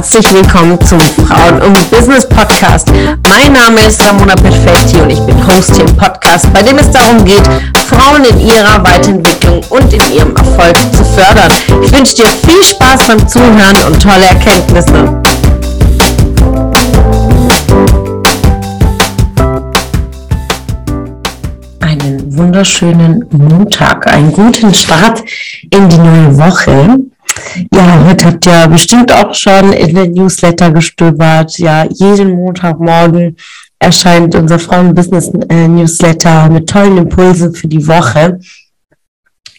herzlich willkommen zum Frauen und Business Podcast. Mein Name ist Ramona Perfetti und ich bin Host hier im Podcast, bei dem es darum geht, Frauen in ihrer Weiterentwicklung und in ihrem Erfolg zu fördern. Ich wünsche dir viel Spaß beim Zuhören und tolle Erkenntnisse. Einen wunderschönen Montag, einen guten Start in die neue Woche. Ja, heute habt ihr bestimmt auch schon in den Newsletter gestöbert. Ja, jeden Montagmorgen erscheint unser Frauen-Business-Newsletter mit tollen Impulsen für die Woche.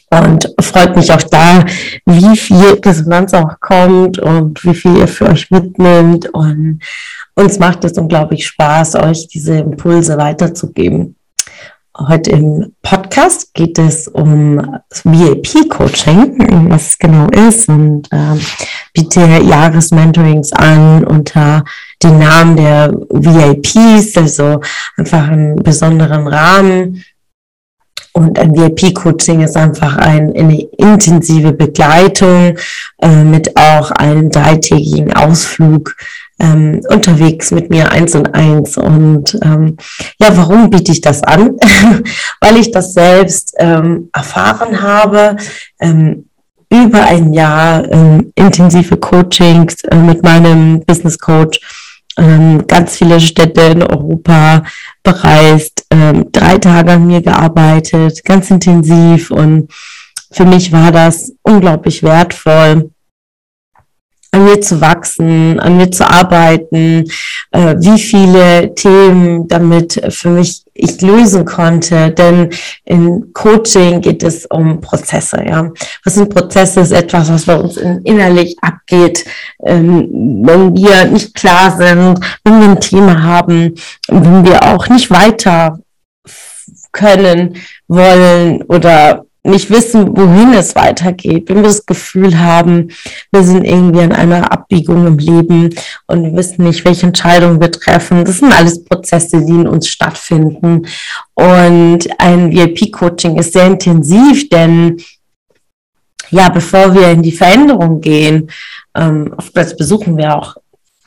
Und freut mich auch da, wie viel Resonanz auch kommt und wie viel ihr für euch mitnimmt. Und uns macht es unglaublich Spaß, euch diese Impulse weiterzugeben. Heute im Podcast geht es um VIP-Coaching, was es genau ist und äh, biete Jahresmentorings an unter den Namen der VIPs, also einfach einen besonderen Rahmen. Und ein VIP-Coaching ist einfach ein, eine intensive Begleitung äh, mit auch einem dreitägigen Ausflug ähm, unterwegs mit mir eins und eins. Und ähm, ja, warum biete ich das an? Weil ich das selbst ähm, erfahren habe. Ähm, über ein Jahr ähm, intensive Coachings äh, mit meinem Business Coach, ähm, ganz viele Städte in Europa bereist, ähm, drei Tage an mir gearbeitet, ganz intensiv und für mich war das unglaublich wertvoll, an mir zu wachsen, an mir zu arbeiten, äh, wie viele Themen damit für mich ich lösen konnte. Denn in Coaching geht es um Prozesse. Ja, was sind Prozesse? Ist etwas, was bei uns innerlich abgeht, ähm, wenn wir nicht klar sind, wenn wir ein Thema haben, wenn wir auch nicht weiter können wollen oder nicht wissen, wohin es weitergeht, wenn wir das Gefühl haben, wir sind irgendwie an einer Abbiegung im Leben und wir wissen nicht, welche Entscheidungen wir treffen. Das sind alles Prozesse, die in uns stattfinden. Und ein VIP-Coaching ist sehr intensiv, denn ja, bevor wir in die Veränderung gehen, ähm, oftmals besuchen wir auch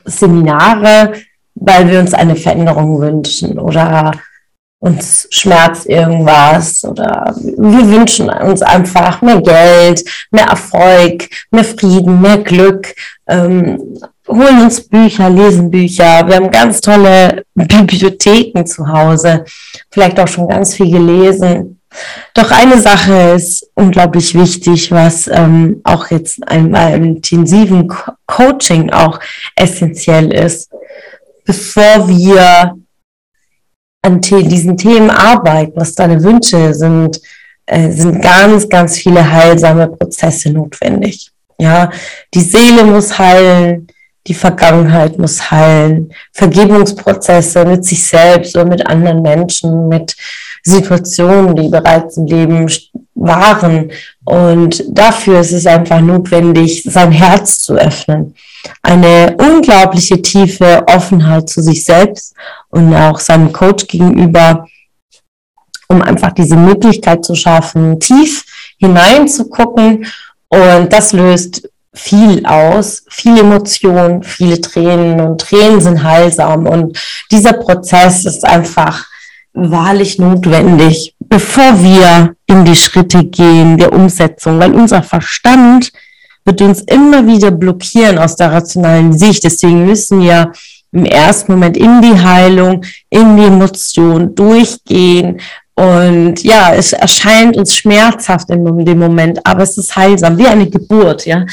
Seminare, weil wir uns eine Veränderung wünschen oder uns schmerzt irgendwas oder wir wünschen uns einfach mehr Geld, mehr Erfolg, mehr Frieden, mehr Glück, ähm, holen uns Bücher, lesen Bücher. Wir haben ganz tolle Bibliotheken zu Hause, vielleicht auch schon ganz viel gelesen. Doch eine Sache ist unglaublich wichtig, was ähm, auch jetzt einmal im intensiven Co Coaching auch essentiell ist. Bevor wir an diesen Themen arbeiten, was deine Wünsche sind, äh, sind ganz, ganz viele heilsame Prozesse notwendig. Ja, die Seele muss heilen, die Vergangenheit muss heilen, Vergebungsprozesse mit sich selbst oder mit anderen Menschen, mit Situationen, die bereits im Leben waren. Und dafür ist es einfach notwendig, sein Herz zu öffnen. Eine unglaubliche tiefe Offenheit zu sich selbst und auch seinem Coach gegenüber, um einfach diese Möglichkeit zu schaffen, tief hineinzugucken. Und das löst viel aus, viel Emotion, viele Tränen und Tränen sind heilsam. Und dieser Prozess ist einfach wahrlich notwendig, bevor wir in die Schritte gehen der Umsetzung, weil unser Verstand wird uns immer wieder blockieren aus der rationalen Sicht. Deswegen müssen wir im ersten Moment in die Heilung, in die Emotion durchgehen. Und ja, es erscheint uns schmerzhaft in dem Moment, aber es ist heilsam, wie eine Geburt, ja.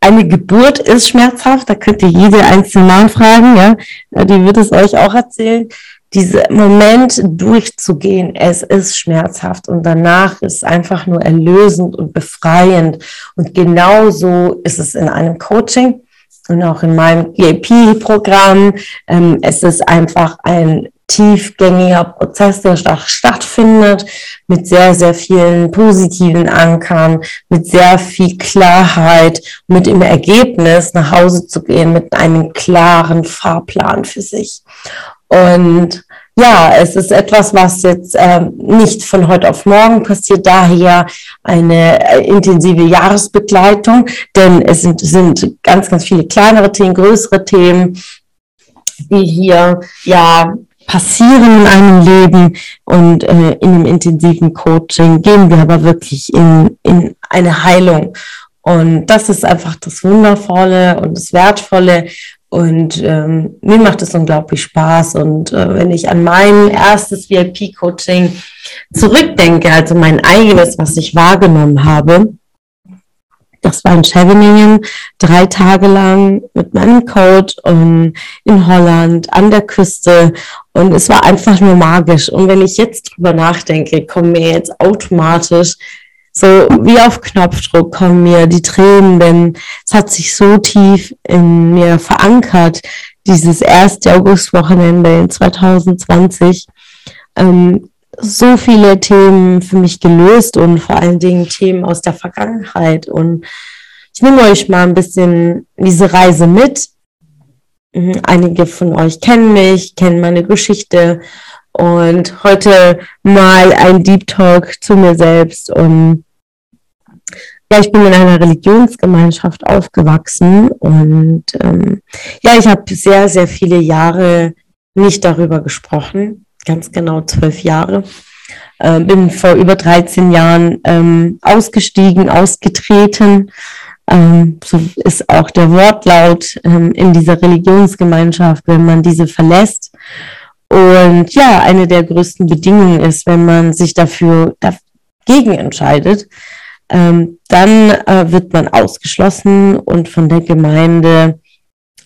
Eine Geburt ist schmerzhaft, da könnt ihr jede einzelne nachfragen, ja. Die wird es euch auch erzählen dieser Moment durchzugehen, es ist schmerzhaft und danach ist einfach nur erlösend und befreiend. Und genauso ist es in einem Coaching und auch in meinem EAP-Programm. Ähm, es ist einfach ein tiefgängiger Prozess, der stattfindet, mit sehr, sehr vielen positiven Ankern, mit sehr viel Klarheit, mit dem Ergebnis nach Hause zu gehen, mit einem klaren Fahrplan für sich. Und ja, es ist etwas, was jetzt ähm, nicht von heute auf morgen passiert, daher eine äh, intensive Jahresbegleitung, denn es sind, sind ganz, ganz viele kleinere Themen, größere Themen, die hier ja passieren in einem Leben und äh, in einem intensiven Coaching gehen wir aber wirklich in, in eine Heilung. Und das ist einfach das Wundervolle und das Wertvolle. Und ähm, mir macht es unglaublich Spaß. Und äh, wenn ich an mein erstes VIP-Coaching zurückdenke, also mein eigenes, was ich wahrgenommen habe, das war in Scheveningen, drei Tage lang mit meinem Coach und in Holland an der Küste. Und es war einfach nur magisch. Und wenn ich jetzt drüber nachdenke, kommen mir jetzt automatisch so wie auf Knopfdruck kommen mir die Tränen, denn es hat sich so tief in mir verankert, dieses erste Augustwochenende in 2020. Ähm, so viele Themen für mich gelöst und vor allen Dingen Themen aus der Vergangenheit. Und ich nehme euch mal ein bisschen diese Reise mit. Mhm, einige von euch kennen mich, kennen meine Geschichte und heute mal ein Deep Talk zu mir selbst. Und ja, ich bin in einer Religionsgemeinschaft aufgewachsen und ähm, ja, ich habe sehr, sehr viele Jahre nicht darüber gesprochen ganz genau zwölf Jahre. Äh, bin vor über 13 Jahren ähm, ausgestiegen, ausgetreten. Ähm, so ist auch der Wortlaut ähm, in dieser Religionsgemeinschaft, wenn man diese verlässt. Und ja, eine der größten Bedingungen ist, wenn man sich dafür dagegen entscheidet, ähm, dann äh, wird man ausgeschlossen und von der Gemeinde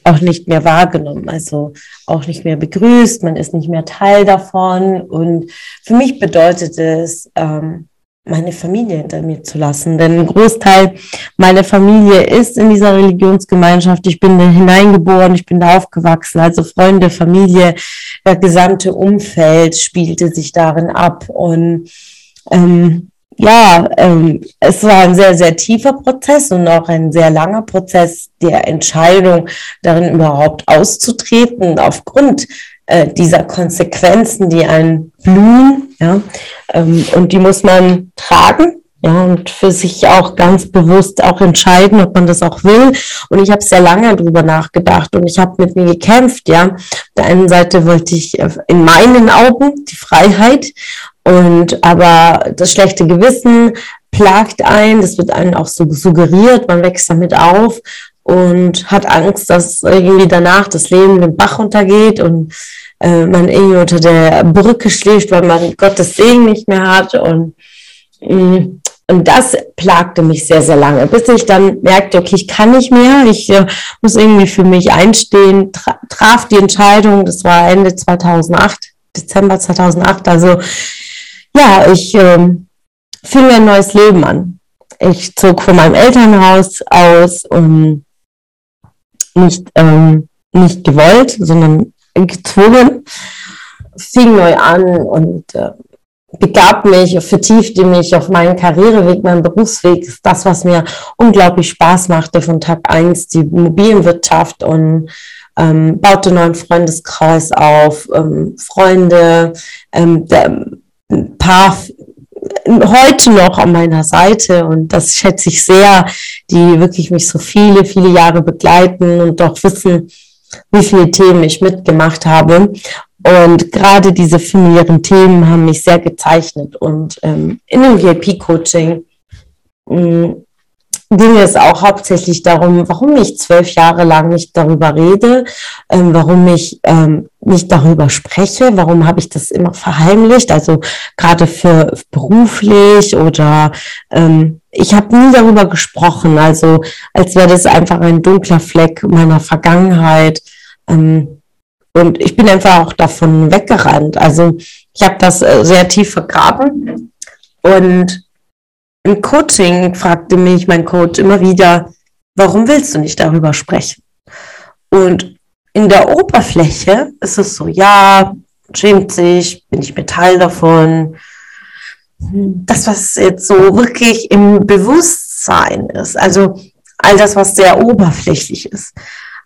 auch nicht mehr wahrgenommen, also auch nicht mehr begrüßt, man ist nicht mehr Teil davon. Und für mich bedeutet es, ähm, meine Familie hinter mir zu lassen. Denn ein Großteil meiner Familie ist in dieser Religionsgemeinschaft. Ich bin da hineingeboren, ich bin da aufgewachsen. Also Freunde, Familie, das gesamte Umfeld spielte sich darin ab. Und ähm, ja, ähm, es war ein sehr, sehr tiefer Prozess und auch ein sehr langer Prozess der Entscheidung, darin überhaupt auszutreten, aufgrund äh, dieser Konsequenzen, die einen blühen, ja, ähm, und die muss man tragen, ja, und für sich auch ganz bewusst auch entscheiden, ob man das auch will. Und ich habe sehr lange darüber nachgedacht und ich habe mit mir gekämpft, ja. Auf der einen Seite wollte ich äh, in meinen Augen die Freiheit und aber das schlechte Gewissen plagt ein, das wird einem auch so suggeriert, man wächst damit auf und hat Angst, dass irgendwie danach das Leben den Bach untergeht und äh, man irgendwie unter der Brücke schläft, weil man Gottes Segen nicht mehr hat. Und mm, und das plagte mich sehr, sehr lange, bis ich dann merkte, okay, ich kann nicht mehr, ich äh, muss irgendwie für mich einstehen, tra traf die Entscheidung, das war Ende 2008, Dezember 2008, also ja, ich ähm, fing ein neues Leben an. Ich zog von meinem Elternhaus aus und nicht, ähm, nicht gewollt, sondern gezwungen, fing neu an und äh, begab mich, vertiefte mich auf meinen Karriereweg, meinen Berufsweg, das, was mir unglaublich Spaß machte von Tag eins die Immobilienwirtschaft und ähm, baute neuen Freundeskreis auf, ähm, Freunde, ähm, der, ein paar heute noch an meiner Seite und das schätze ich sehr, die wirklich mich so viele, viele Jahre begleiten und doch wissen, wie viele Themen ich mitgemacht habe. Und gerade diese familiären Themen haben mich sehr gezeichnet. Und ähm, in dem VIP-Coaching ging es auch hauptsächlich darum, warum ich zwölf Jahre lang nicht darüber rede, ähm, warum ich ähm, nicht darüber spreche, warum habe ich das immer verheimlicht, also gerade für beruflich oder ähm, ich habe nie darüber gesprochen, also als wäre das einfach ein dunkler Fleck meiner Vergangenheit. Ähm, und ich bin einfach auch davon weggerannt. Also ich habe das äh, sehr tief vergraben und im Coaching fragte mich mein Coach immer wieder, warum willst du nicht darüber sprechen? Und in der Oberfläche ist es so, ja, schämt sich, bin ich mir Teil davon. Das, was jetzt so wirklich im Bewusstsein ist, also all das, was sehr oberflächlich ist.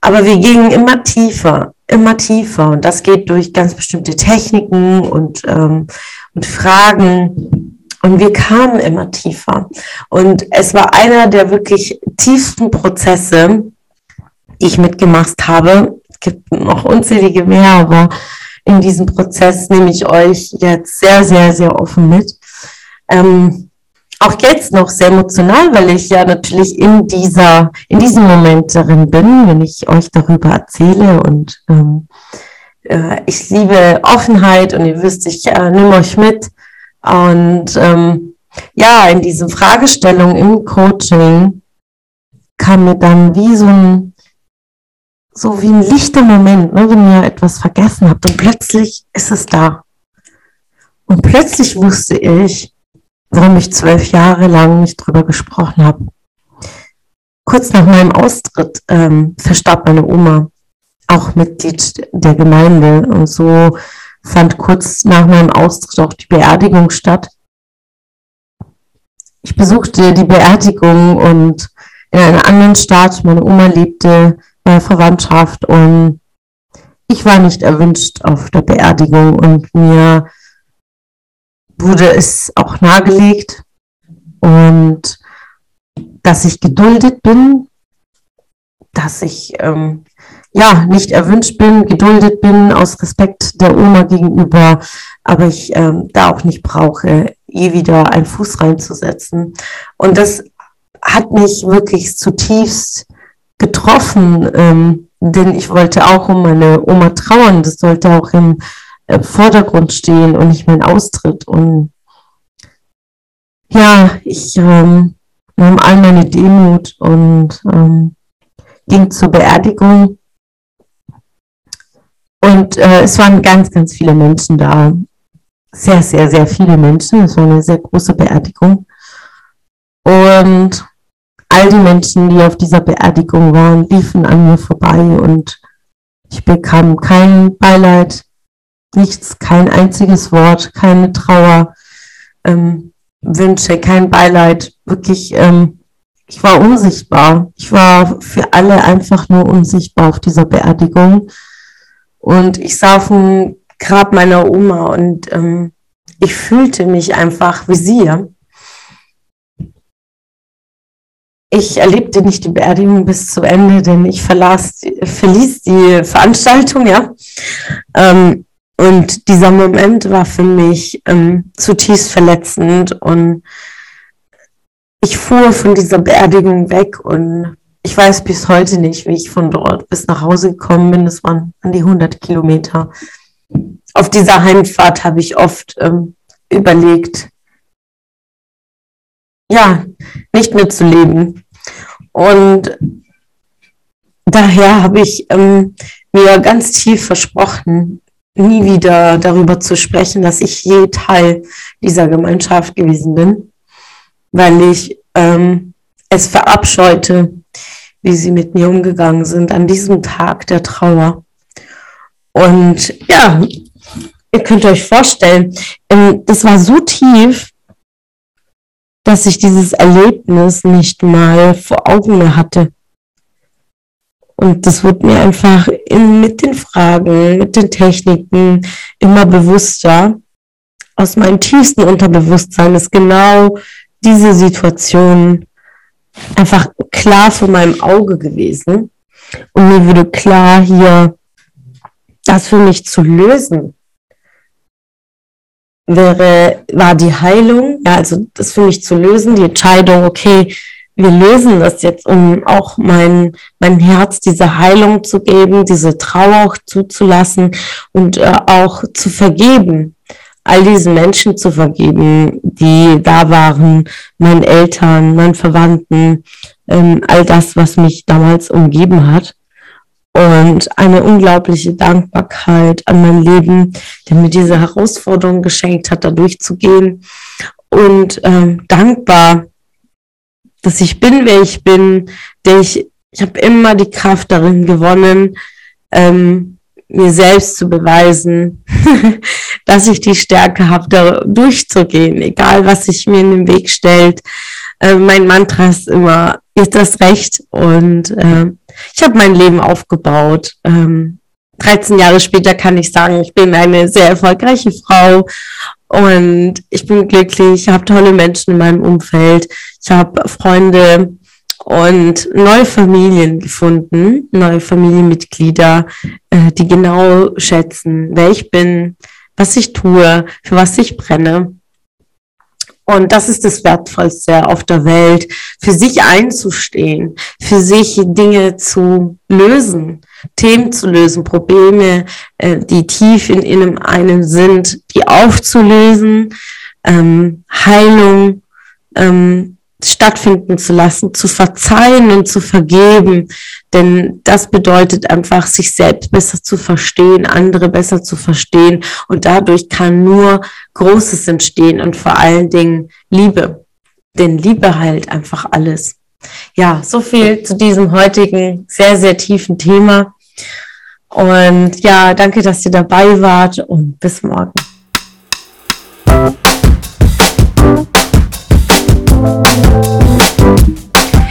Aber wir gingen immer tiefer, immer tiefer. Und das geht durch ganz bestimmte Techniken und, ähm, und Fragen. Und wir kamen immer tiefer. Und es war einer der wirklich tiefsten Prozesse, die ich mitgemacht habe. Es gibt noch unzählige mehr, aber in diesem Prozess nehme ich euch jetzt sehr, sehr, sehr offen mit. Ähm, auch jetzt noch sehr emotional, weil ich ja natürlich in dieser, in diesem Moment darin bin, wenn ich euch darüber erzähle und ähm, äh, ich liebe Offenheit und ihr wisst, ich äh, nehme euch mit und ähm, ja, in diesen Fragestellungen im Coaching kam mir dann wie so ein, so wie ein lichter Moment, ne, wenn ihr etwas vergessen habt und plötzlich ist es da. Und plötzlich wusste ich, warum ich zwölf Jahre lang nicht drüber gesprochen habe. Kurz nach meinem Austritt ähm, verstarb meine Oma, auch Mitglied der Gemeinde. Und so fand kurz nach meinem Austritt auch die Beerdigung statt. Ich besuchte die Beerdigung und in einer anderen Stadt, meine Oma lebte bei Verwandtschaft und ich war nicht erwünscht auf der Beerdigung und mir wurde es auch nahegelegt und dass ich geduldet bin, dass ich ähm, ja nicht erwünscht bin, geduldet bin aus Respekt der Oma gegenüber, aber ich ähm, da auch nicht brauche, eh wieder einen Fuß reinzusetzen. Und das hat mich wirklich zutiefst getroffen, ähm, denn ich wollte auch um meine Oma trauern. Das sollte auch im im Vordergrund stehen und nicht mein Austritt. Und ja, ich ähm, nahm all meine Demut und ähm, ging zur Beerdigung. Und äh, es waren ganz, ganz viele Menschen da. Sehr, sehr, sehr viele Menschen. Es war eine sehr große Beerdigung. Und all die Menschen, die auf dieser Beerdigung waren, liefen an mir vorbei und ich bekam kein Beileid, nichts, kein einziges Wort, keine Trauer, ähm, Wünsche, kein Beileid. Wirklich, ähm, ich war unsichtbar. Ich war für alle einfach nur unsichtbar auf dieser Beerdigung. Und ich sah auf dem Grab meiner Oma und ähm, ich fühlte mich einfach wie sie. Ich erlebte nicht die Beerdigung bis zu Ende, denn ich verlas, verließ die Veranstaltung, ja. Ähm, und dieser Moment war für mich ähm, zutiefst verletzend und ich fuhr von dieser Beerdigung weg und ich weiß bis heute nicht, wie ich von dort bis nach Hause gekommen bin. Es waren an die 100 Kilometer. Auf dieser Heimfahrt habe ich oft ähm, überlegt, ja, nicht mehr zu leben. Und daher habe ich ähm, mir ganz tief versprochen, nie wieder darüber zu sprechen, dass ich je Teil dieser Gemeinschaft gewesen bin, weil ich ähm, es verabscheute, wie sie mit mir umgegangen sind an diesem Tag der Trauer. Und ja, ihr könnt euch vorstellen, ähm, das war so tief, dass ich dieses Erlebnis nicht mal vor Augen mehr hatte. Und das wird mir einfach in, mit den Fragen, mit den Techniken immer bewusster. Aus meinem tiefsten Unterbewusstsein ist genau diese Situation einfach klar vor meinem Auge gewesen. Und mir wurde klar, hier das für mich zu lösen, wäre, war die Heilung, ja, also das für mich zu lösen, die Entscheidung, okay, wir lösen das jetzt, um auch mein, mein Herz diese Heilung zu geben, diese Trauer auch zuzulassen und äh, auch zu vergeben. All diesen Menschen zu vergeben, die da waren, meinen Eltern, meinen Verwandten, ähm, all das, was mich damals umgeben hat. Und eine unglaubliche Dankbarkeit an mein Leben, der mir diese Herausforderung geschenkt hat, da durchzugehen. Und ähm, dankbar dass ich bin, wer ich bin, der ich, ich habe immer die Kraft darin gewonnen, ähm, mir selbst zu beweisen, dass ich die Stärke habe, da durchzugehen, egal was sich mir in den Weg stellt. Äh, mein Mantra ist immer, ist das recht. Und äh, ich habe mein Leben aufgebaut. Ähm, 13 Jahre später kann ich sagen, ich bin eine sehr erfolgreiche Frau und ich bin glücklich, ich habe tolle Menschen in meinem Umfeld, ich habe Freunde und neue Familien gefunden, neue Familienmitglieder, äh, die genau schätzen, wer ich bin, was ich tue, für was ich brenne. Und das ist das Wertvollste auf der Welt, für sich einzustehen, für sich Dinge zu lösen, Themen zu lösen, Probleme, äh, die tief in, in einem sind, die aufzulösen, ähm, Heilung ähm, stattfinden zu lassen, zu verzeihen und zu vergeben. Denn das bedeutet einfach, sich selbst besser zu verstehen, andere besser zu verstehen. Und dadurch kann nur Großes entstehen und vor allen Dingen Liebe. Denn Liebe heilt einfach alles. Ja, so viel zu diesem heutigen sehr, sehr tiefen Thema. Und ja, danke, dass ihr dabei wart und bis morgen.